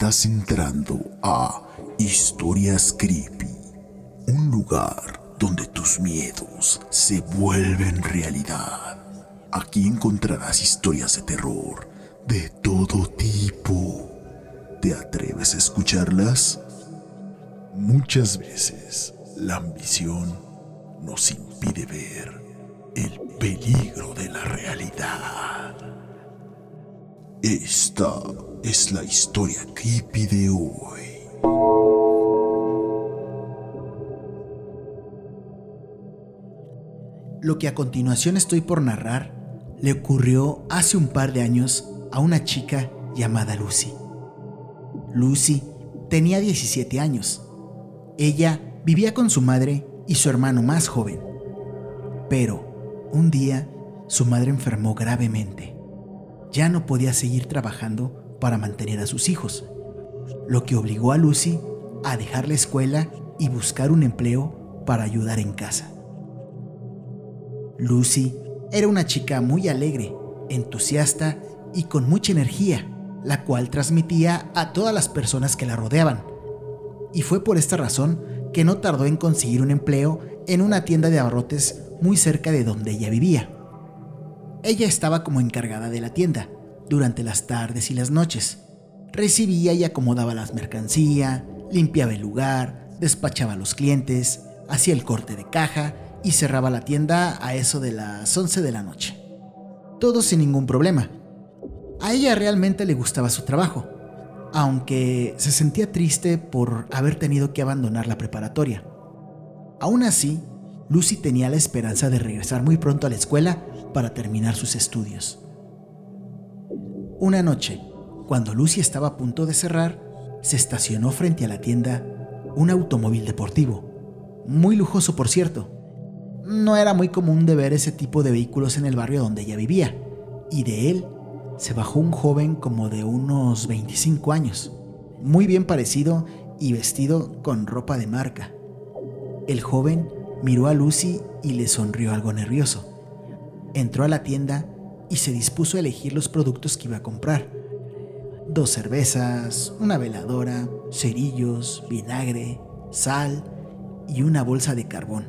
Estás entrando a Historias Creepy, un lugar donde tus miedos se vuelven realidad. Aquí encontrarás historias de terror de todo tipo. ¿Te atreves a escucharlas? Muchas veces la ambición nos impide ver el peligro de la realidad. Esta es la historia creepy de hoy. Lo que a continuación estoy por narrar le ocurrió hace un par de años a una chica llamada Lucy. Lucy tenía 17 años. Ella vivía con su madre y su hermano más joven. Pero un día su madre enfermó gravemente. Ya no podía seguir trabajando para mantener a sus hijos, lo que obligó a Lucy a dejar la escuela y buscar un empleo para ayudar en casa. Lucy era una chica muy alegre, entusiasta y con mucha energía, la cual transmitía a todas las personas que la rodeaban. Y fue por esta razón que no tardó en conseguir un empleo en una tienda de abarrotes muy cerca de donde ella vivía. Ella estaba como encargada de la tienda durante las tardes y las noches. Recibía y acomodaba las mercancías, limpiaba el lugar, despachaba a los clientes, hacía el corte de caja y cerraba la tienda a eso de las 11 de la noche. Todo sin ningún problema. A ella realmente le gustaba su trabajo, aunque se sentía triste por haber tenido que abandonar la preparatoria. Aún así, Lucy tenía la esperanza de regresar muy pronto a la escuela para terminar sus estudios. Una noche, cuando Lucy estaba a punto de cerrar, se estacionó frente a la tienda un automóvil deportivo, muy lujoso por cierto. No era muy común de ver ese tipo de vehículos en el barrio donde ella vivía, y de él se bajó un joven como de unos 25 años, muy bien parecido y vestido con ropa de marca. El joven miró a Lucy y le sonrió algo nervioso. Entró a la tienda y se dispuso a elegir los productos que iba a comprar. Dos cervezas, una veladora, cerillos, vinagre, sal y una bolsa de carbón.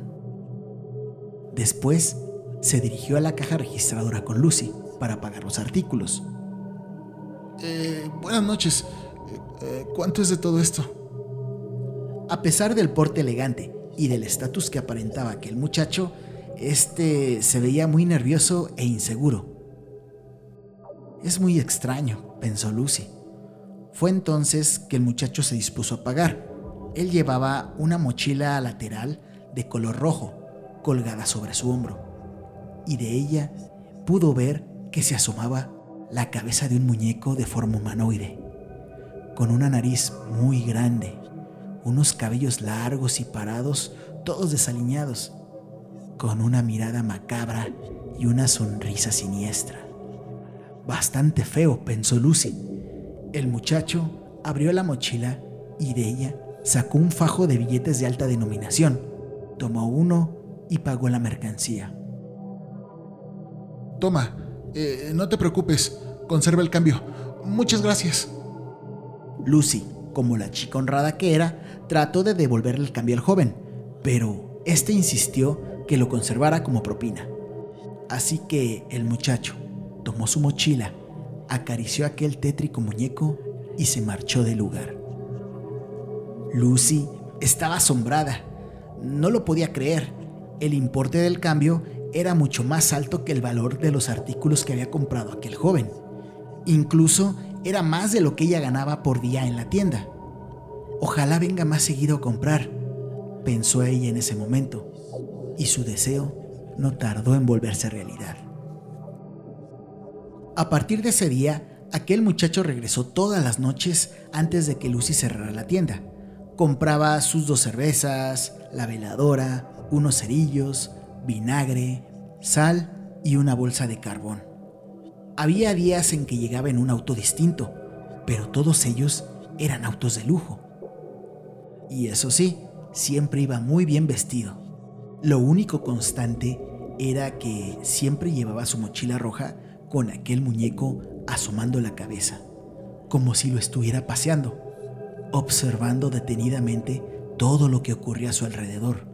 Después se dirigió a la caja registradora con Lucy para pagar los artículos. Eh, buenas noches. Eh, eh, ¿Cuánto es de todo esto? A pesar del porte elegante y del estatus que aparentaba aquel muchacho, este se veía muy nervioso e inseguro. Es muy extraño, pensó Lucy. Fue entonces que el muchacho se dispuso a pagar. Él llevaba una mochila lateral de color rojo colgada sobre su hombro, y de ella pudo ver que se asomaba la cabeza de un muñeco de forma humanoide, con una nariz muy grande, unos cabellos largos y parados, todos desaliñados, con una mirada macabra y una sonrisa siniestra. Bastante feo, pensó Lucy. El muchacho abrió la mochila y de ella sacó un fajo de billetes de alta denominación, tomó uno y pagó la mercancía. Toma, eh, no te preocupes, conserva el cambio. Muchas gracias. Lucy, como la chica honrada que era, trató de devolverle el cambio al joven, pero este insistió que lo conservara como propina. Así que el muchacho tomó su mochila, acarició aquel tétrico muñeco y se marchó del lugar. Lucy estaba asombrada. No lo podía creer. El importe del cambio era mucho más alto que el valor de los artículos que había comprado aquel joven. Incluso era más de lo que ella ganaba por día en la tienda. Ojalá venga más seguido a comprar, pensó ella en ese momento, y su deseo no tardó en volverse realidad. A partir de ese día, aquel muchacho regresó todas las noches antes de que Lucy cerrara la tienda. Compraba sus dos cervezas, la veladora, unos cerillos, vinagre, sal y una bolsa de carbón. Había días en que llegaba en un auto distinto, pero todos ellos eran autos de lujo. Y eso sí, siempre iba muy bien vestido. Lo único constante era que siempre llevaba su mochila roja con aquel muñeco asomando la cabeza. como si lo estuviera paseando, observando detenidamente todo lo que ocurría a su alrededor,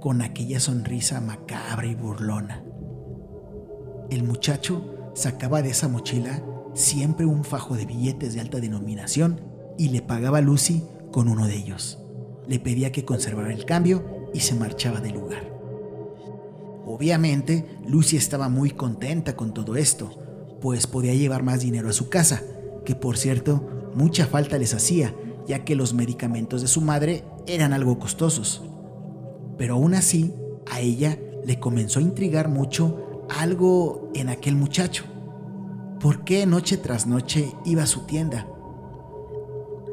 con aquella sonrisa macabra y burlona. El muchacho sacaba de esa mochila siempre un fajo de billetes de alta denominación y le pagaba a Lucy con uno de ellos. Le pedía que conservara el cambio y se marchaba del lugar. Obviamente, Lucy estaba muy contenta con todo esto, pues podía llevar más dinero a su casa, que por cierto, mucha falta les hacía, ya que los medicamentos de su madre eran algo costosos. Pero aún así, a ella le comenzó a intrigar mucho algo en aquel muchacho. ¿Por qué noche tras noche iba a su tienda?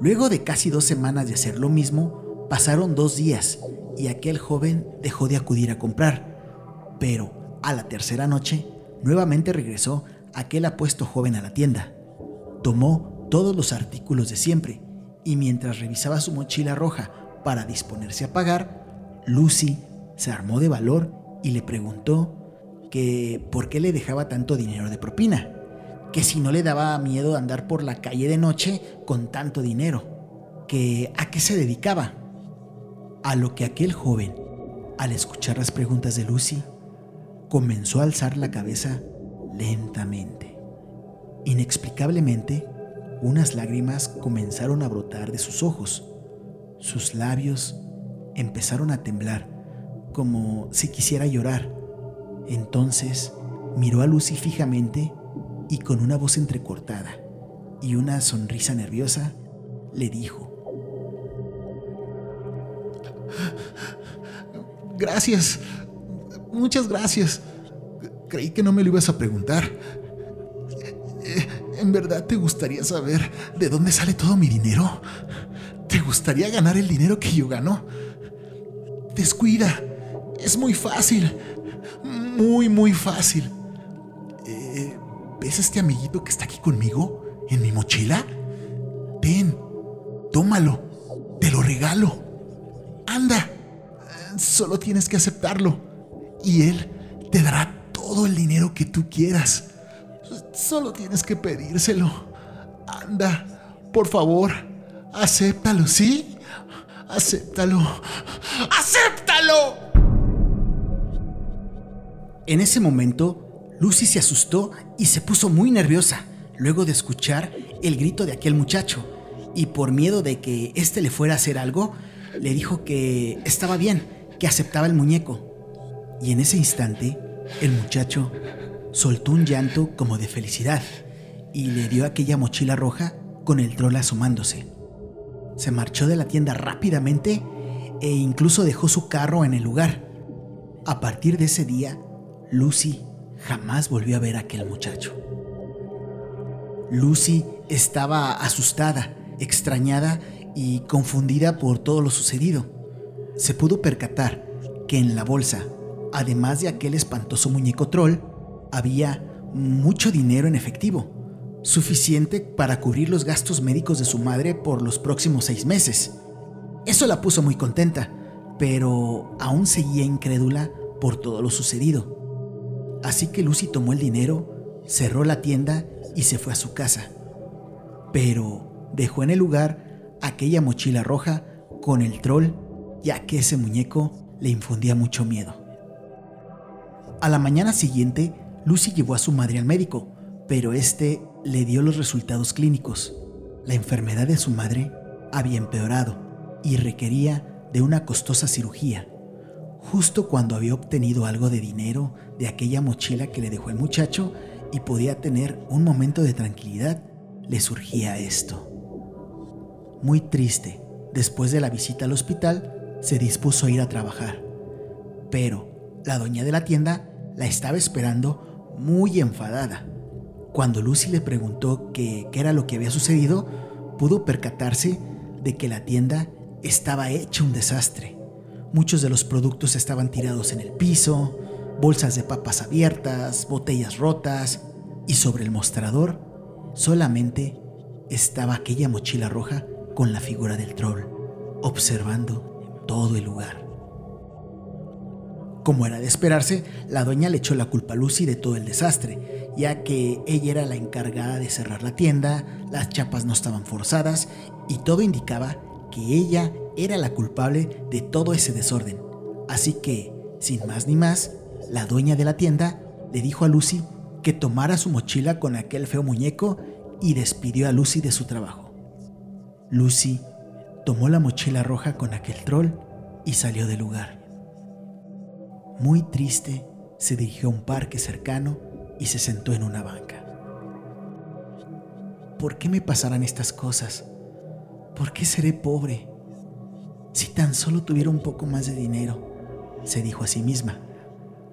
Luego de casi dos semanas de hacer lo mismo, pasaron dos días y aquel joven dejó de acudir a comprar. Pero a la tercera noche, nuevamente regresó aquel apuesto joven a la tienda. Tomó todos los artículos de siempre y mientras revisaba su mochila roja para disponerse a pagar, Lucy se armó de valor y le preguntó que por qué le dejaba tanto dinero de propina, que si no le daba miedo andar por la calle de noche con tanto dinero, que a qué se dedicaba. A lo que aquel joven, al escuchar las preguntas de Lucy, comenzó a alzar la cabeza lentamente. Inexplicablemente, unas lágrimas comenzaron a brotar de sus ojos. Sus labios empezaron a temblar, como si quisiera llorar. Entonces miró a Lucy fijamente y con una voz entrecortada y una sonrisa nerviosa le dijo, Gracias. Muchas gracias. Creí que no me lo ibas a preguntar. ¿En verdad te gustaría saber de dónde sale todo mi dinero? ¿Te gustaría ganar el dinero que yo gano? Descuida. Es muy fácil. Muy, muy fácil. Eh, ¿Ves este amiguito que está aquí conmigo? ¿En mi mochila? Ten. Tómalo. Te lo regalo. Anda. Solo tienes que aceptarlo. Y él te dará todo el dinero que tú quieras. Solo tienes que pedírselo. Anda, por favor, acéptalo, ¿sí? Acéptalo. ¡Acéptalo! En ese momento, Lucy se asustó y se puso muy nerviosa luego de escuchar el grito de aquel muchacho. Y por miedo de que éste le fuera a hacer algo, le dijo que estaba bien, que aceptaba el muñeco. Y en ese instante, el muchacho soltó un llanto como de felicidad y le dio aquella mochila roja con el troll asomándose. Se marchó de la tienda rápidamente e incluso dejó su carro en el lugar. A partir de ese día, Lucy jamás volvió a ver a aquel muchacho. Lucy estaba asustada, extrañada y confundida por todo lo sucedido. Se pudo percatar que en la bolsa, además de aquel espantoso muñeco troll, había mucho dinero en efectivo, suficiente para cubrir los gastos médicos de su madre por los próximos seis meses. Eso la puso muy contenta, pero aún seguía incrédula por todo lo sucedido. Así que Lucy tomó el dinero, cerró la tienda y se fue a su casa. Pero dejó en el lugar aquella mochila roja con el troll, ya que ese muñeco le infundía mucho miedo. A la mañana siguiente, Lucy llevó a su madre al médico, pero este le dio los resultados clínicos. La enfermedad de su madre había empeorado y requería de una costosa cirugía. Justo cuando había obtenido algo de dinero de aquella mochila que le dejó el muchacho y podía tener un momento de tranquilidad, le surgía esto. Muy triste, después de la visita al hospital, se dispuso a ir a trabajar. Pero la dueña de la tienda la estaba esperando muy enfadada. Cuando Lucy le preguntó qué, era lo que había sucedido, pudo percatarse de que la tienda estaba hecha un desastre. Muchos de los productos estaban tirados en el piso, bolsas de papas abiertas, botellas rotas, y sobre el mostrador solamente estaba aquella mochila roja con la figura del troll, observando todo el lugar. Como era de esperarse, la dueña le echó la culpa a Lucy de todo el desastre ya que ella era la encargada de cerrar la tienda, las chapas no estaban forzadas y todo indicaba que ella era la culpable de todo ese desorden. Así que, sin más ni más, la dueña de la tienda le dijo a Lucy que tomara su mochila con aquel feo muñeco y despidió a Lucy de su trabajo. Lucy tomó la mochila roja con aquel troll y salió del lugar. Muy triste, se dirigió a un parque cercano y se sentó en una banca. ¿Por qué me pasarán estas cosas? ¿Por qué seré pobre? Si tan solo tuviera un poco más de dinero, se dijo a sí misma,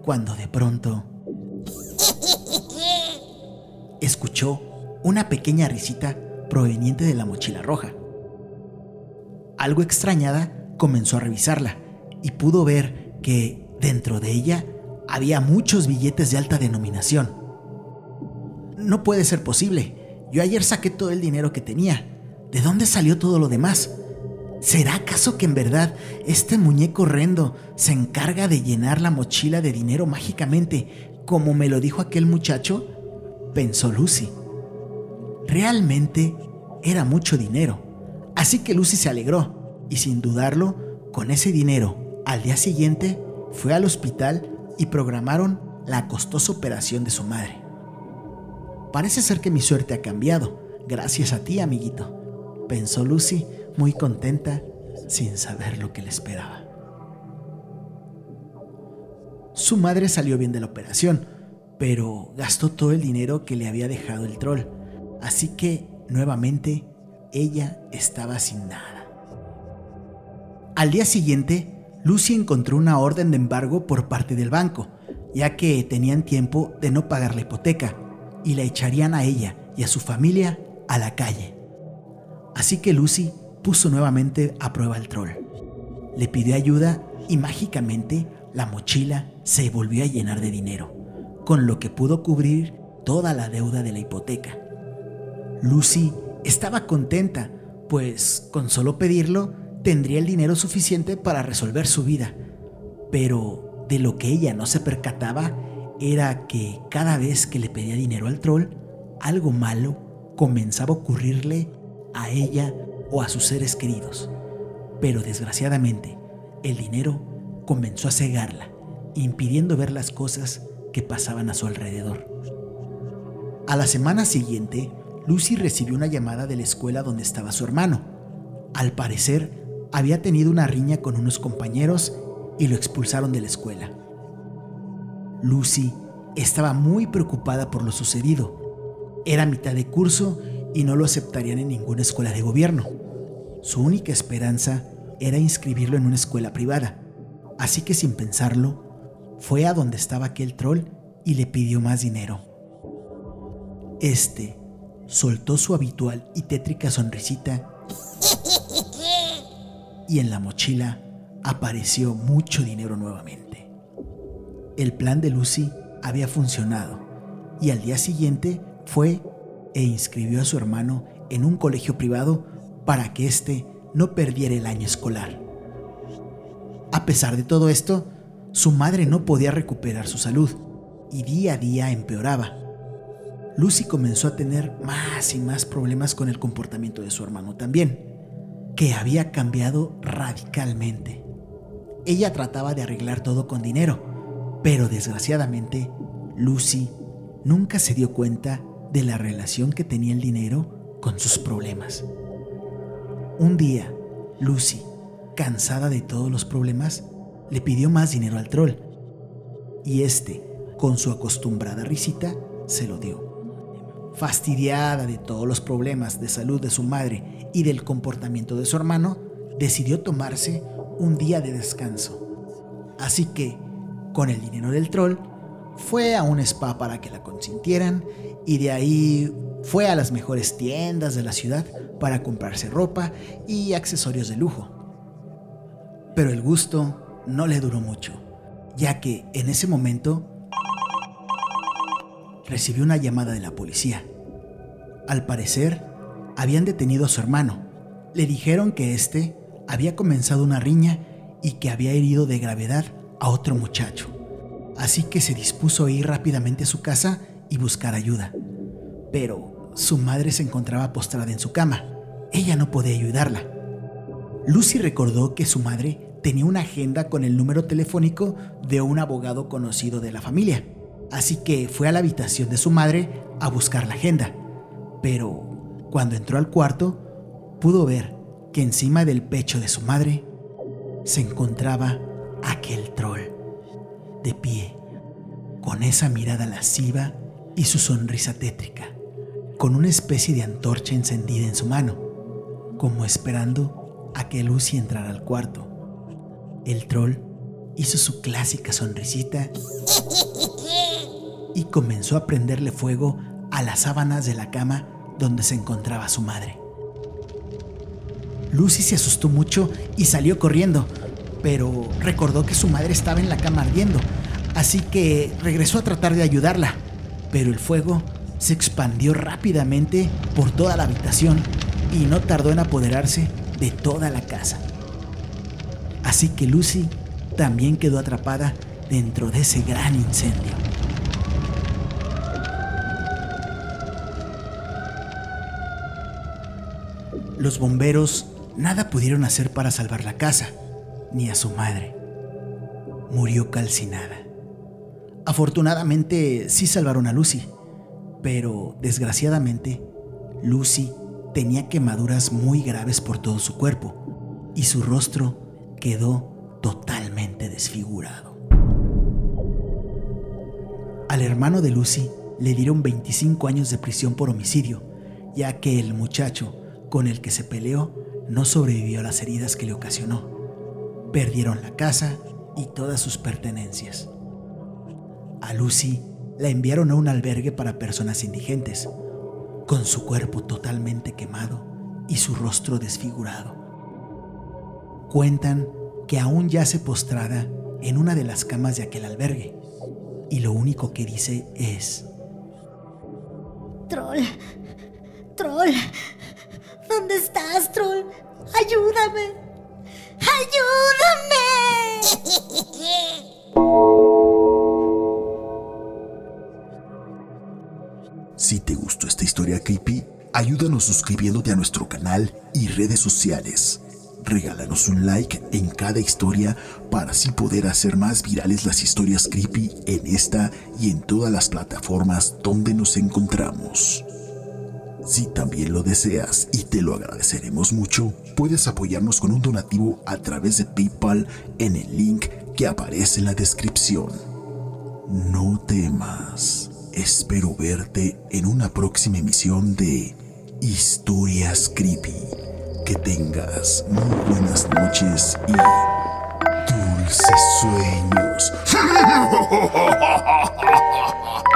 cuando de pronto escuchó una pequeña risita proveniente de la mochila roja. Algo extrañada, comenzó a revisarla y pudo ver que dentro de ella había muchos billetes de alta denominación. No puede ser posible. Yo ayer saqué todo el dinero que tenía. ¿De dónde salió todo lo demás? ¿Será acaso que en verdad este muñeco horrendo se encarga de llenar la mochila de dinero mágicamente, como me lo dijo aquel muchacho? Pensó Lucy. Realmente era mucho dinero. Así que Lucy se alegró y sin dudarlo, con ese dinero, al día siguiente, fue al hospital y programaron la costosa operación de su madre. Parece ser que mi suerte ha cambiado, gracias a ti, amiguito, pensó Lucy, muy contenta, sin saber lo que le esperaba. Su madre salió bien de la operación, pero gastó todo el dinero que le había dejado el troll Así que, nuevamente, ella estaba sin nada. Al día siguiente, Lucy encontró una orden de embargo por parte del banco, ya que tenían tiempo de no pagar la hipoteca y la echarían a ella y a su familia a la calle. Así que Lucy puso nuevamente a prueba el troll. Le pidió ayuda y mágicamente la mochila se volvió a llenar de dinero, con lo que pudo cubrir toda la deuda de la hipoteca. Lucy estaba contenta, pues con solo pedirlo tendría el dinero suficiente para resolver su vida. Pero de lo que ella no se percataba era que cada vez que le pedía dinero al troll, algo malo comenzaba a ocurrirle a ella o a sus seres queridos. Pero desgraciadamente, el dinero comenzó a cegarla, impidiendo ver las cosas que pasaban a su alrededor. A la semana siguiente, Lucy recibió una llamada de la escuela donde estaba su hermano. Al parecer, había tenido una riña con unos compañeros y lo expulsaron de la escuela. Lucy estaba muy preocupada por lo sucedido. Era mitad de curso y no lo aceptarían en ninguna escuela de gobierno. Su única esperanza era inscribirlo en una escuela privada. Así que sin pensarlo, fue a donde estaba aquel troll y le pidió más dinero. Este soltó su habitual y tétrica sonrisita y en la mochila apareció mucho dinero nuevamente. El plan de Lucy había funcionado y al día siguiente fue e inscribió a su hermano en un colegio privado para que éste no perdiera el año escolar. A pesar de todo esto, su madre no podía recuperar su salud y día a día empeoraba Lucy comenzó a tener más y más problemas con el comportamiento de su hermano también, que había cambiado radicalmente. Ella trataba de arreglar todo con dinero, pero desgraciadamente Lucy nunca se dio cuenta de la relación que tenía el dinero con sus problemas. Un día, Lucy, cansada de todos los problemas, le pidió más dinero al troll, y este, con su acostumbrada risita, se lo dio fastidiada de todos los problemas de salud de su madre y del comportamiento de su hermano, decidió tomarse un día de descanso. Así que, con el dinero del troll, fue a un spa para que la consintieran y de ahí fue a las mejores tiendas de la ciudad para comprarse ropa y accesorios de lujo. Pero el gusto no le duró mucho, ya que en ese momento recibió una llamada de la policía. Al parecer, habían detenido a su hermano. Le dijeron que éste había comenzado una riña y que había herido de gravedad a otro muchacho. Así que se dispuso a ir rápidamente a su casa y buscar ayuda. Pero su madre se encontraba postrada en su cama. Ella no podía ayudarla. Lucy recordó que su madre tenía una agenda con el número telefónico de un abogado conocido de la familia. Así que fue a la habitación de su madre a buscar la agenda. Pero cuando entró al cuarto, pudo ver que encima del pecho de su madre se encontraba aquel troll, de pie, con esa mirada lasciva y su sonrisa tétrica, con una especie de antorcha encendida en su mano, como esperando a que Lucy entrara al cuarto. El troll hizo su clásica sonrisita y comenzó a prenderle fuego a las sábanas de la cama donde se encontraba su madre. Lucy se asustó mucho y salió corriendo, pero recordó que su madre estaba en la cama ardiendo, así que regresó a tratar de ayudarla, pero el fuego se expandió rápidamente por toda la habitación y no tardó en apoderarse de toda la casa. Así que Lucy también quedó atrapada dentro de ese gran incendio. Los bomberos nada pudieron hacer para salvar la casa, ni a su madre. Murió calcinada. Afortunadamente sí salvaron a Lucy, pero desgraciadamente Lucy tenía quemaduras muy graves por todo su cuerpo y su rostro quedó totalmente desfigurado. Al hermano de Lucy le dieron 25 años de prisión por homicidio, ya que el muchacho con el que se peleó no sobrevivió a las heridas que le ocasionó. Perdieron la casa y todas sus pertenencias. A Lucy la enviaron a un albergue para personas indigentes, con su cuerpo totalmente quemado y su rostro desfigurado. Cuentan que aún yace postrada en una de las camas de aquel albergue y lo único que dice es... Troll, troll, ¿dónde estás, troll? Ayúdame, ayúdame. Si te gustó esta historia creepy, ayúdanos suscribiéndote a nuestro canal y redes sociales. Regálanos un like en cada historia para así poder hacer más virales las historias creepy en esta y en todas las plataformas donde nos encontramos. Si también lo deseas y te lo agradeceremos mucho, puedes apoyarnos con un donativo a través de PayPal en el link que aparece en la descripción. No temas, espero verte en una próxima emisión de Historias Creepy que tengas muy buenas noches y dulces sueños.